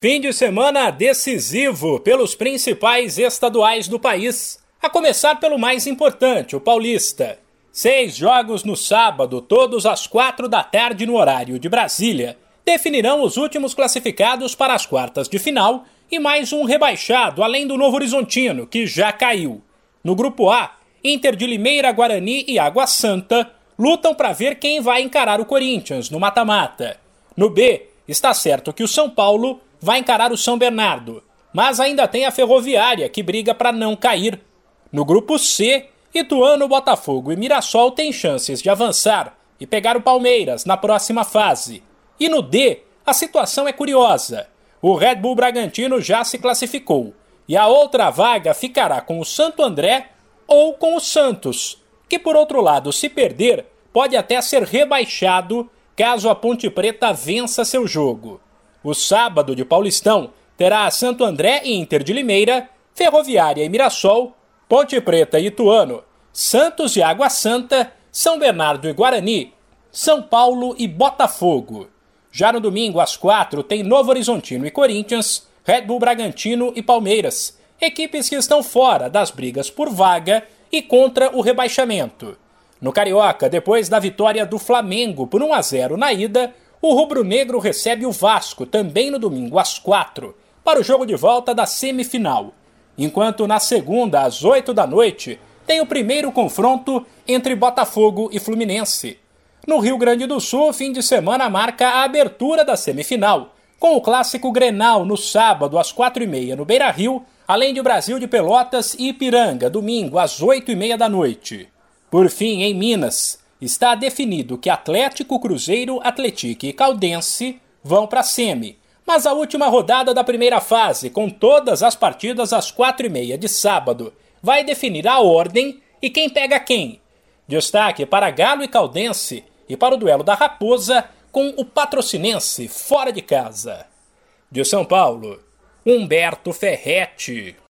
Fim de semana decisivo pelos principais estaduais do país. A começar pelo mais importante, o Paulista. Seis jogos no sábado, todos às quatro da tarde no horário de Brasília, definirão os últimos classificados para as quartas de final e mais um rebaixado, além do Novo Horizontino, que já caiu. No grupo A, Inter de Limeira, Guarani e Água Santa lutam para ver quem vai encarar o Corinthians no mata-mata. No B, está certo que o São Paulo vai encarar o São Bernardo, mas ainda tem a Ferroviária que briga para não cair. No grupo C, Ituano, Botafogo e Mirassol têm chances de avançar e pegar o Palmeiras na próxima fase. E no D, a situação é curiosa. O Red Bull Bragantino já se classificou e a outra vaga ficará com o Santo André ou com o Santos, que por outro lado, se perder, pode até ser rebaixado caso a Ponte Preta vença seu jogo. O sábado de Paulistão terá Santo André e Inter de Limeira, Ferroviária e Mirassol, Ponte Preta e Ituano, Santos e Água Santa, São Bernardo e Guarani, São Paulo e Botafogo. Já no domingo, às quatro, tem Novo Horizontino e Corinthians, Red Bull Bragantino e Palmeiras, equipes que estão fora das brigas por vaga e contra o rebaixamento. No Carioca, depois da vitória do Flamengo por 1 a 0 na ida, o rubro-negro recebe o Vasco também no domingo às quatro para o jogo de volta da semifinal. Enquanto na segunda, às oito da noite, tem o primeiro confronto entre Botafogo e Fluminense. No Rio Grande do Sul, fim de semana marca a abertura da semifinal, com o clássico Grenal no sábado às quatro e meia no Beira Rio, além de Brasil de Pelotas e Ipiranga, domingo às oito e meia da noite. Por fim, em Minas, está definido que Atlético, Cruzeiro, Atlético e Caldense vão para a semi. Mas a última rodada da primeira fase, com todas as partidas às quatro e meia de sábado, vai definir a ordem e quem pega quem. Destaque para Galo e Caldense e para o duelo da Raposa com o Patrocinense fora de casa. De São Paulo, Humberto Ferretti.